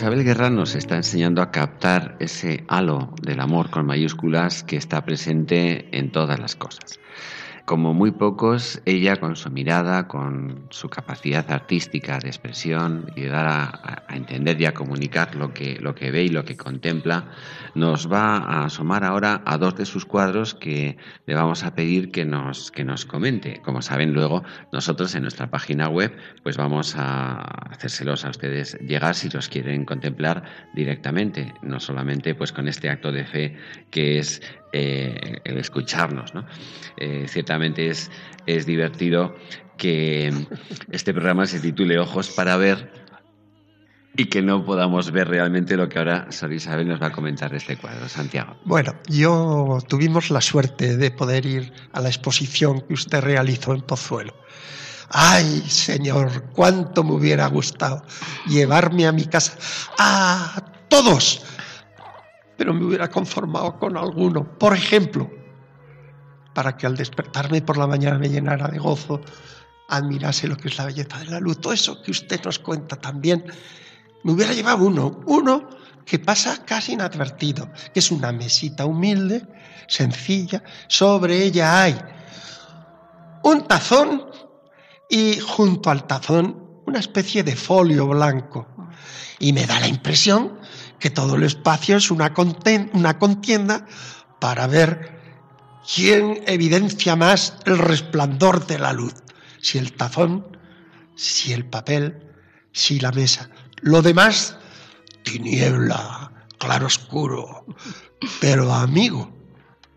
Isabel Guerra nos está enseñando a captar ese halo del amor con mayúsculas que está presente en todas las cosas como muy pocos, ella con su mirada, con su capacidad artística de expresión y de dar a, entender y a comunicar lo que, lo que ve y lo que contempla, nos va a asomar ahora a dos de sus cuadros que le vamos a pedir que nos, que nos comente. Como saben, luego nosotros en nuestra página web pues vamos a hacérselos a ustedes llegar si los quieren contemplar directamente, no solamente pues con este acto de fe que es eh, el escucharnos. ¿no? Eh, ciertamente es, es divertido que este programa se titule Ojos para ver y que no podamos ver realmente lo que ahora Sor Isabel nos va a comentar de este cuadro. Santiago. Bueno, yo tuvimos la suerte de poder ir a la exposición que usted realizó en Pozuelo. Ay, señor, cuánto me hubiera gustado llevarme a mi casa a todos pero me hubiera conformado con alguno. Por ejemplo, para que al despertarme por la mañana me llenara de gozo, admirase lo que es la belleza de la luz. Todo eso que usted nos cuenta también, me hubiera llevado uno, uno que pasa casi inadvertido, que es una mesita humilde, sencilla, sobre ella hay un tazón y junto al tazón una especie de folio blanco. Y me da la impresión que todo el espacio es una, contienda para ver quién evidencia más el resplandor de la luz, si el tazón, si el papel, si la mesa. Lo demás, tiniebla, claro oscuro. Pero amigo,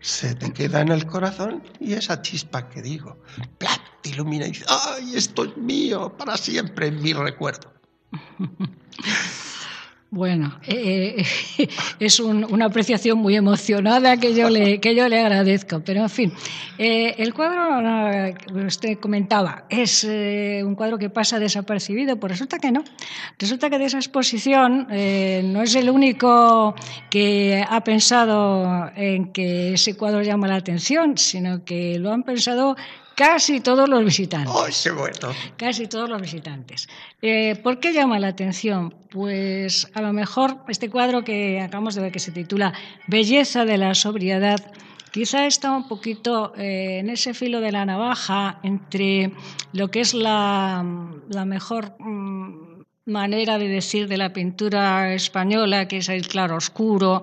se te queda en el corazón y esa chispa que digo, ¡plat! te ilumina y dice, ¡ay, esto es mío para siempre en mi recuerdo! [laughs] Bueno, eh, eh, [laughs] es una apreciación muy emocionada que yo le, que yo le agradezco, pero en fin, eh, el cuadro que usted comentaba es un cuadro que pasa desapercibido, pues resulta que no. Resulta que de esa exposición no es el único que ha pensado en que ese cuadro llama la atención, sino que lo han pensado Casi todos los visitantes. Casi todos los visitantes. Eh, ¿Por qué llama la atención? Pues a lo mejor este cuadro que acabamos de ver que se titula Belleza de la sobriedad, quizá está un poquito eh, en ese filo de la navaja entre lo que es la, mejor mm, manera de decir de la pintura española, que es el claro oscuro,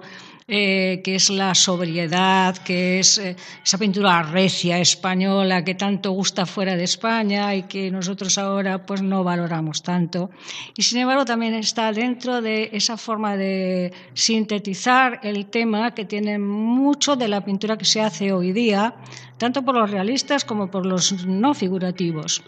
eh, que es la sobriedad, que es eh, esa pintura recia española que tanto gusta fuera de España y que nosotros ahora pues no valoramos tanto. Y sin embargo también está dentro de esa forma de sintetizar el tema que tiene mucho de la pintura que se hace hoy día, tanto por los realistas como por los no figurativos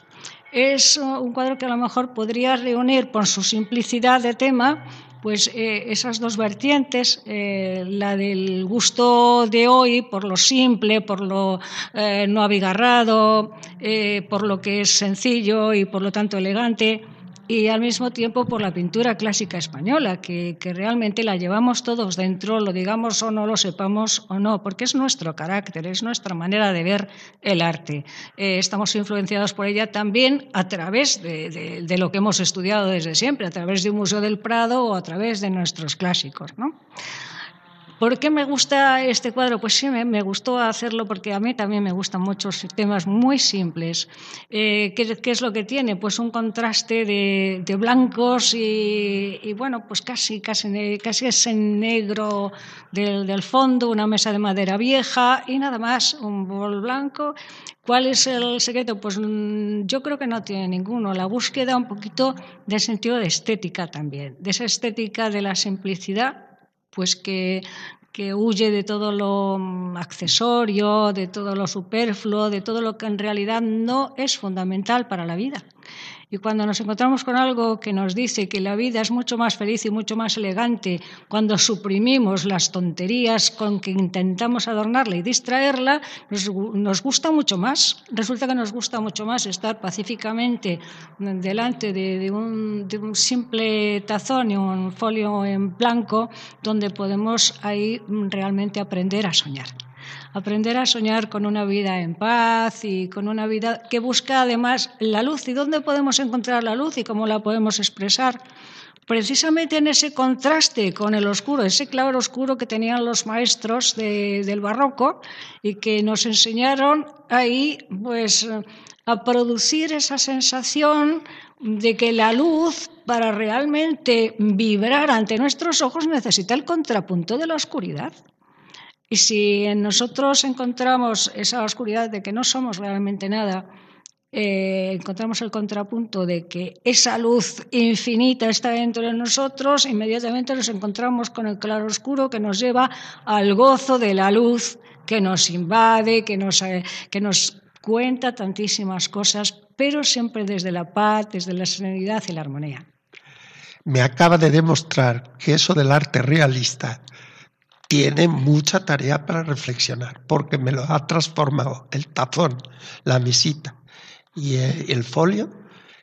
es un cuadro que a lo mejor podría reunir por su simplicidad de tema pues eh, esas dos vertientes, eh, la del gusto de hoy por lo simple, por lo eh, no abigarrado, por lo que es sencillo y por lo tanto elegante, y al mismo tiempo por la pintura clásica española, que, realmente la llevamos todos dentro, lo digamos o no lo sepamos o no, porque es nuestro carácter, es nuestra manera de ver el arte. Eh, estamos influenciados por ella también a través de, de, lo que hemos estudiado desde siempre, a través de un Museo del Prado o a través de nuestros clásicos. ¿no? ¿Por qué me gusta este cuadro? Pues sí, me, gustó hacerlo porque a mí también me gustan muchos temas muy simples. Eh, ¿qué, es lo que tiene? Pues un contraste de, blancos y, bueno, pues casi, casi, casi es en negro del, fondo, una mesa de madera vieja y nada más, un bol blanco. ¿Cuál es el secreto? Pues mm, yo creo que no tiene ninguno. La búsqueda un poquito del sentido de estética también, de esa estética de la simplicidad pues que, que huye de todo lo mm, accesorio, de todo lo superfluo, de todo lo que en realidad no es fundamental para la vida. Y cuando nos encontramos con algo que nos dice que la vida es mucho más feliz y mucho más elegante cuando suprimimos las tonterías con que intentamos adornarla y distraerla, nos, gusta mucho más. Resulta que nos gusta mucho más estar pacíficamente delante de, un, de un simple tazón y un folio en blanco donde podemos ahí realmente aprender a soñar aprender a soñar con una vida en paz y con una vida que busca además la luz. ¿Y dónde podemos encontrar la luz y cómo la podemos expresar? precisamente en ese contraste con el oscuro, ese claro oscuro que tenían los maestros del barroco y que nos enseñaron ahí pues a producir esa sensación de que la luz para realmente vibrar ante nuestros ojos necesita el contrapunto de la oscuridad. Y si en nosotros encontramos esa oscuridad de que no somos realmente nada, eh, encontramos el contrapunto de que esa luz infinita está dentro de nosotros, inmediatamente nos encontramos con el claro oscuro que nos lleva al gozo de la luz que nos invade, que nos, eh, que nos cuenta tantísimas cosas, pero siempre desde la paz, desde la serenidad y la armonía. Me acaba de demostrar que eso del arte realista tiene mucha tarea para reflexionar, porque me lo ha transformado el tazón, la mesita, y el folio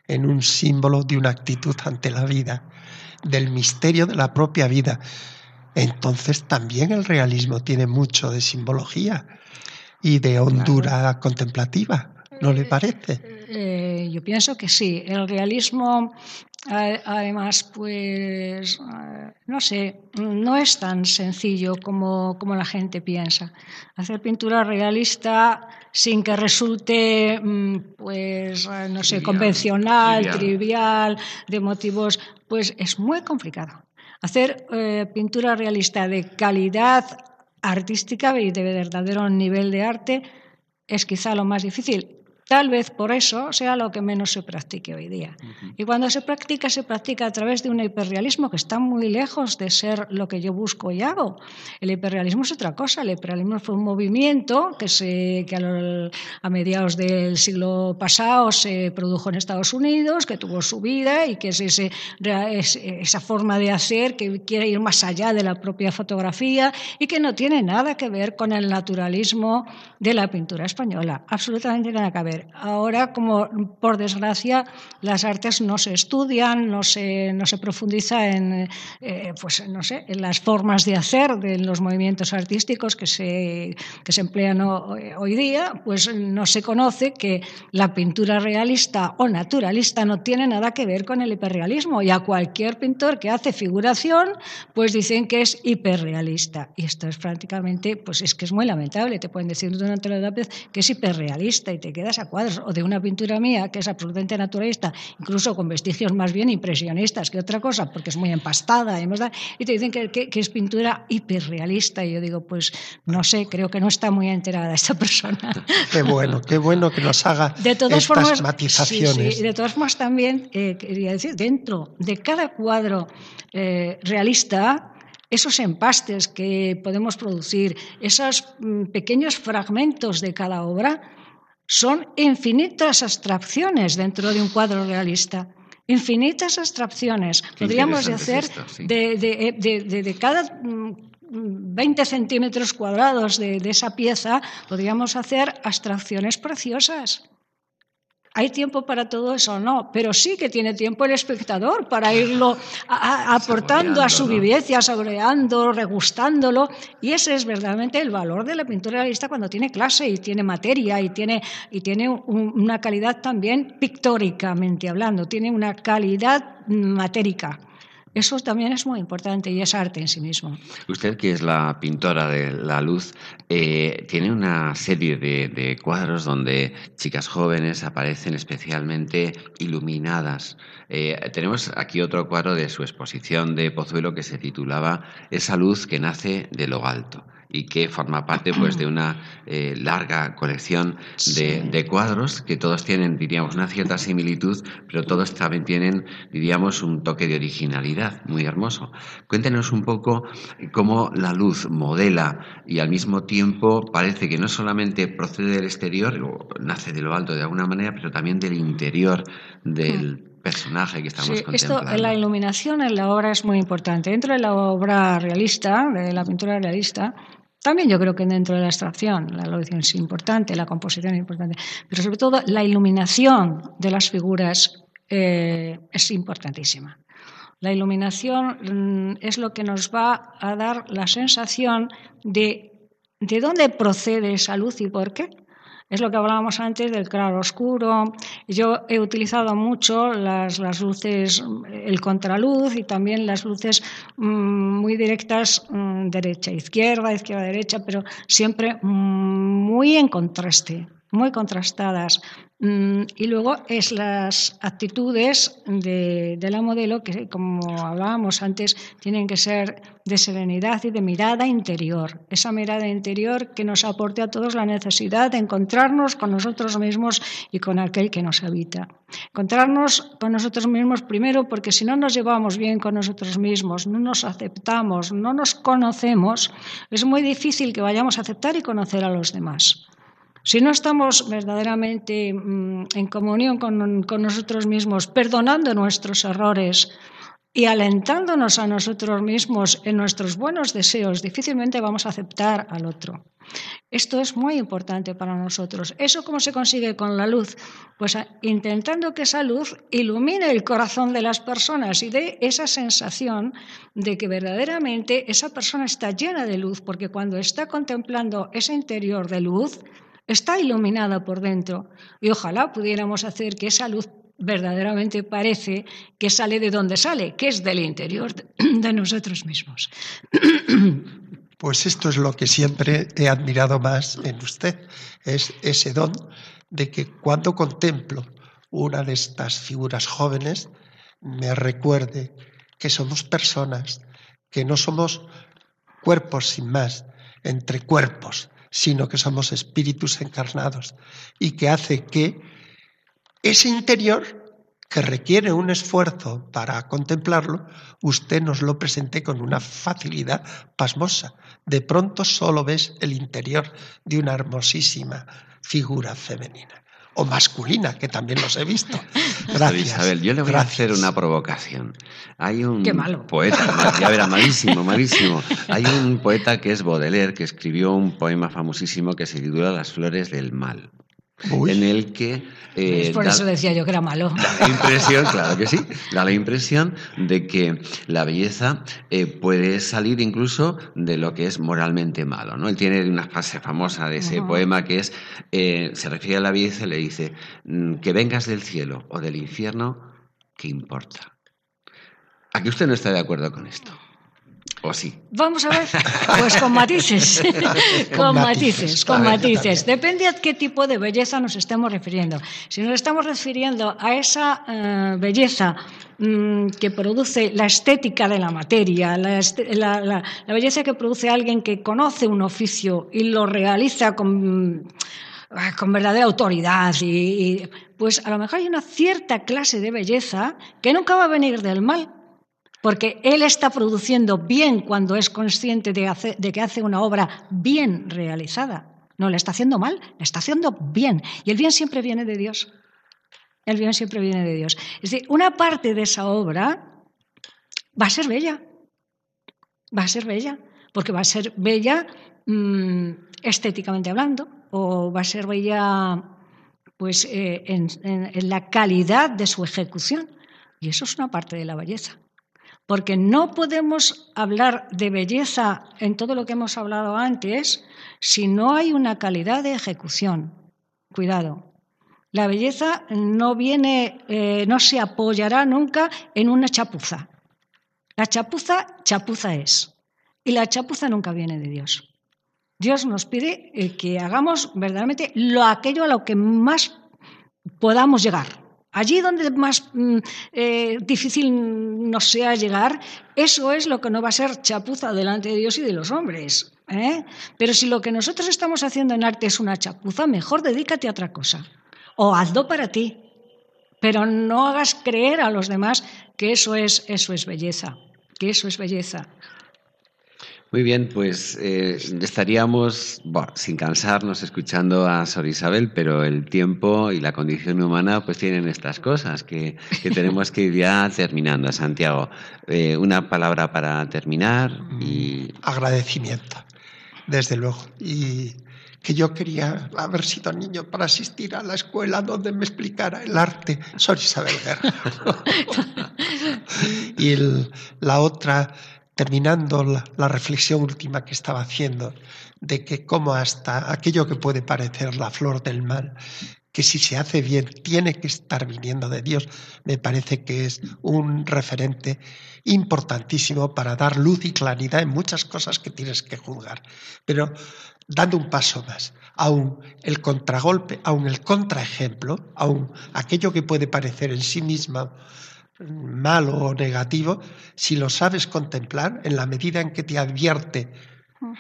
en un símbolo de una actitud ante la vida, del misterio de la propia vida. Entonces también el realismo tiene mucho de simbología y de hondura contemplativa, ¿no le parece? Eh, yo pienso que sí. El realismo Además, pues, no sé, no es tan sencillo como, como, la gente piensa. Hacer pintura realista sin que resulte, mm, pues, no sé, convencional, trivial. de motivos, pues es muy complicado. Hacer eh, pintura realista de calidad artística y de verdadero nivel de arte es quizá lo más difícil. Tal vez por eso sea lo que menos se practique hoy día. Y cuando se practica, se practica a través de un hiperrealismo que está muy lejos de ser lo que yo busco y hago. El hiperrealismo es otra cosa. El hiperrealismo fue un movimiento que, se, que a, mediados del siglo pasado se produjo en Estados Unidos, que tuvo su vida y que es, ese, esa forma de hacer que quiere ir más allá de la propia fotografía y que no tiene nada que ver con el naturalismo de la pintura española. Absolutamente nada que ver. Ahora, como por desgracia, las artes no se estudian, no se, no se profundiza en, eh, pues, no sé, en las formas de hacer de los movimientos artísticos que se, que se emplean hoy día, pues no se conoce que la pintura realista o naturalista no tiene nada que ver con el hiperrealismo. Y a cualquier pintor que hace figuración, pues dicen que es hiperrealista. Y esto es prácticamente, pues es que es muy lamentable. Te pueden decir durante la edad que es hiperrealista y te quedas a cuadros o de una pintura mía que es absolutamente naturalista, incluso con vestigios más bien impresionistas que otra cosa, porque es muy empastada y te dicen que, es pintura hiperrealista. Y yo digo, pues no sé, creo que no está muy enterada esta persona. Qué bueno, qué bueno que nos haga [laughs] de todas estas formas, matizaciones. de todas formas, también eh, quería decir, dentro de cada cuadro eh, realista, esos empastes que podemos producir, esos mm, pequeños fragmentos de cada obra, son infinitas abstracciones dentro de un cuadro realista. Infinitas abstracciones. Podríamos decir, de, cada 20 mm, centímetros cuadrados de, esa pieza, podríamos hacer abstracciones preciosas. ¿Hay tiempo para todo eso? No, pero sí que tiene tiempo el espectador para irlo [laughs] aportando a su vivencia, saboreando, regustándolo. Y ese es verdaderamente el valor de la pintura realista cuando tiene clase y tiene materia y tiene, y tiene una calidad también pictóricamente hablando, tiene una calidad matérica. Eso también es muy importante y es arte en sí mismo. Usted, que es la pintora de la luz, eh, tiene una serie de, cuadros donde chicas jóvenes aparecen especialmente iluminadas. Eh, tenemos aquí otro cuadro de su exposición de Pozuelo que se titulaba Esa luz que nace de lo alto y que forma parte pues de una eh, larga colección de, cuadros que todos tienen, diríamos, una cierta similitud, pero todos también tienen, diríamos, un toque de originalidad muy hermoso. Cuéntenos un poco cómo la luz modela y al mismo tiempo parece que no solamente procede del exterior o nace de lo alto de alguna manera, pero también del interior del mm. personaje que estamos sí, contemplando. Esto, la iluminación en la obra es muy importante. Dentro de la obra realista, de la pintura realista, también yo creo que dentro de la extracción la evolución es importante, la composición es importante, pero sobre todo la iluminación de las figuras eh, es importantísima. La iluminación mm, es lo que nos va a dar la sensación de de dónde procede esa luz y por qué. Es lo que hablábamos antes del claro oscuro. Yo he utilizado mucho las, luces, el contraluz y también las luces mm, muy directas, mm, derecha-izquierda, izquierda-derecha, pero siempre mm, muy en contraste, muy contrastadas. Mm, y luego es las actitudes de, la modelo que, como hablábamos antes, tienen que ser de serenidad y de mirada interior. Esa mirada interior que nos aporte a todos la necesidad de encontrarnos con nosotros mismos y con aquel que nos habita. Encontrarnos con nosotros mismos primero porque si no nos llevamos bien con nosotros mismos, no nos aceptamos, no nos conocemos, es muy difícil que vayamos a aceptar y conocer a los demás. Si no estamos verdaderamente mm, en comunión con, nosotros mismos, perdonando nuestros errores y alentándonos a nosotros mismos en nuestros buenos deseos, difícilmente vamos a aceptar al otro. Esto es muy importante para nosotros. ¿Eso cómo se consigue con la luz? Pues intentando que esa luz ilumine el corazón de las personas y dé esa sensación de que verdaderamente esa persona está llena de luz, porque cuando está contemplando ese interior de luz, está iluminada por dentro y ojalá pudiéramos hacer que esa luz verdaderamente parece que sale de donde sale, que es del interior de [clears throat] nosotros mismos. [clears throat] Pues esto es lo que siempre he admirado más en usted, es ese don de que cuando contemplo una de estas figuras jóvenes, me recuerde que somos personas, que no somos cuerpos sin más, entre cuerpos, sino que somos espíritus encarnados y que hace que ese interior que requiere un esfuerzo para contemplarlo, usted nos lo presente con una facilidad pasmosa. De pronto solo ves el interior de una hermosísima figura femenina o masculina, que también los he visto. [laughs] Gracias. Isabel, yo le voy a hacer una provocación. Hay un Qué malo. poeta, ya verá, [laughs] malísimo, malísimo. Hay un poeta que es Baudelaire, que escribió un poema famosísimo que se titula Las flores del mal en el que... Eh, por eso decía yo que era malo. Da la impresión, claro que sí, da la impresión de que la belleza eh, puede salir incluso de lo que es moralmente malo. ¿no? Él tiene una frase famosa de ese poema que es, eh, se refiere a la belleza y le dice, mm, que vengas del cielo o del infierno, ¿qué importa? ¿A qué usted no está de acuerdo con esto? ¿O sí? Vamos a ver, [laughs] pues con matices, con [laughs] matices, con matices. Depende a qué tipo de belleza nos estemos refiriendo. Si nos estamos refiriendo a esa eh, belleza mm, que produce la estética de la materia, la, belleza que produce alguien que conoce un oficio y lo realiza con, ah, con verdadera autoridad, y, pues a lo mejor hay una cierta clase de belleza que nunca va a venir del mal porque él está produciendo bien cuando es consciente de, que hace una obra bien realizada. No le está haciendo mal, le está haciendo bien. Y el bien siempre viene de Dios. El bien siempre viene de Dios. Es decir, una parte de esa obra va a ser bella. Va a ser bella. Porque va a ser bella mm, estéticamente hablando. O va a ser bella pues, eh, en la calidad de su ejecución. Y eso es una parte de la belleza porque no podemos hablar de belleza en todo lo que hemos hablado antes si no hay una calidad de ejecución. Cuidado. La belleza no viene, eh, no se apoyará nunca en una chapuza. La chapuza, chapuza es. Y la chapuza nunca viene de Dios. Dios nos pide eh, que hagamos verdaderamente lo aquello a lo que más podamos llegar. Allí donde más mm, eh, difícil nos sea llegar, eso es lo que no va a ser chapuza delante de Dios y de los hombres. ¿eh? Pero si lo que nosotros estamos haciendo en arte es una chapuza, mejor dedícate a otra cosa. O hazlo para ti. Pero no hagas creer a los demás que eso es, eso es belleza, que eso es belleza. Muy bien, pues eh, estaríamos sin cansarnos escuchando a Sor Isabel, pero el tiempo y la condición humana pues tienen estas cosas que, [laughs] tenemos que ir ya terminando. Santiago, eh, una palabra para terminar y... Agradecimiento, desde luego. Y que yo quería haber sido niño para asistir a la escuela donde me explicara el arte Sor Isabel Guerra. [laughs] [laughs] y la otra terminando la, reflexión última que estaba haciendo, de que como hasta aquello que puede parecer la flor del mal, que si se hace bien tiene que estar viniendo de Dios, me parece que es un referente importantísimo para dar luz y claridad en muchas cosas que tienes que juzgar. Pero dando un paso más, aún el contragolpe, aún el contraejemplo, aún aquello que puede parecer en sí misma malo o negativo, si lo sabes contemplar, en la medida en que te advierte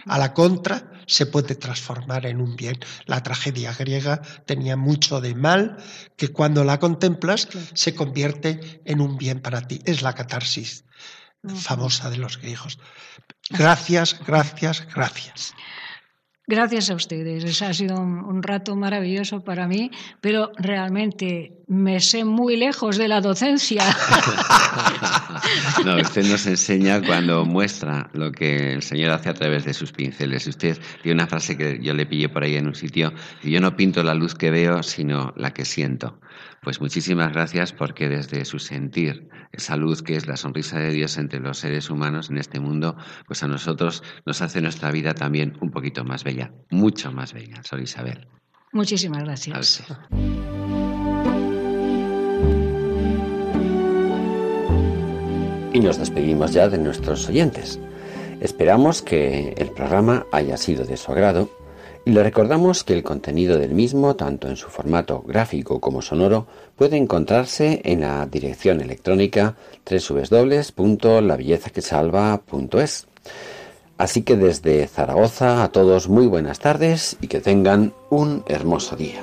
a la contra, se puede transformar en un bien. La tragedia griega tenía mucho de mal que cuando la contemplas se convierte en un bien para ti. Es la catarsis famosa de los griegos. Gracias, gracias, gracias. Gracias a ustedes. Ha sido un, rato maravilloso para mí, pero realmente me sé muy lejos de la docencia. [laughs] no, usted nos enseña cuando muestra lo que el Señor hace a través de sus pinceles. Usted tiene una frase que yo le pillé por ahí en un sitio, yo no pinto la luz que veo, sino la que siento. Pues muchísimas gracias porque desde su sentir, esa luz que es la sonrisa de Dios entre los seres humanos en este mundo, pues a nosotros nos hace nuestra vida también un poquito más bella, mucho más bella, Sor Isabel. Muchísimas gracias. Y nos despedimos ya de nuestros oyentes. Esperamos que el programa haya sido de su agrado y le recordamos que el contenido del mismo, tanto en su formato gráfico como sonoro, puede encontrarse en la dirección electrónica www.labellezaquesalva.es. Así que desde Zaragoza a todos muy buenas tardes y que tengan un hermoso día.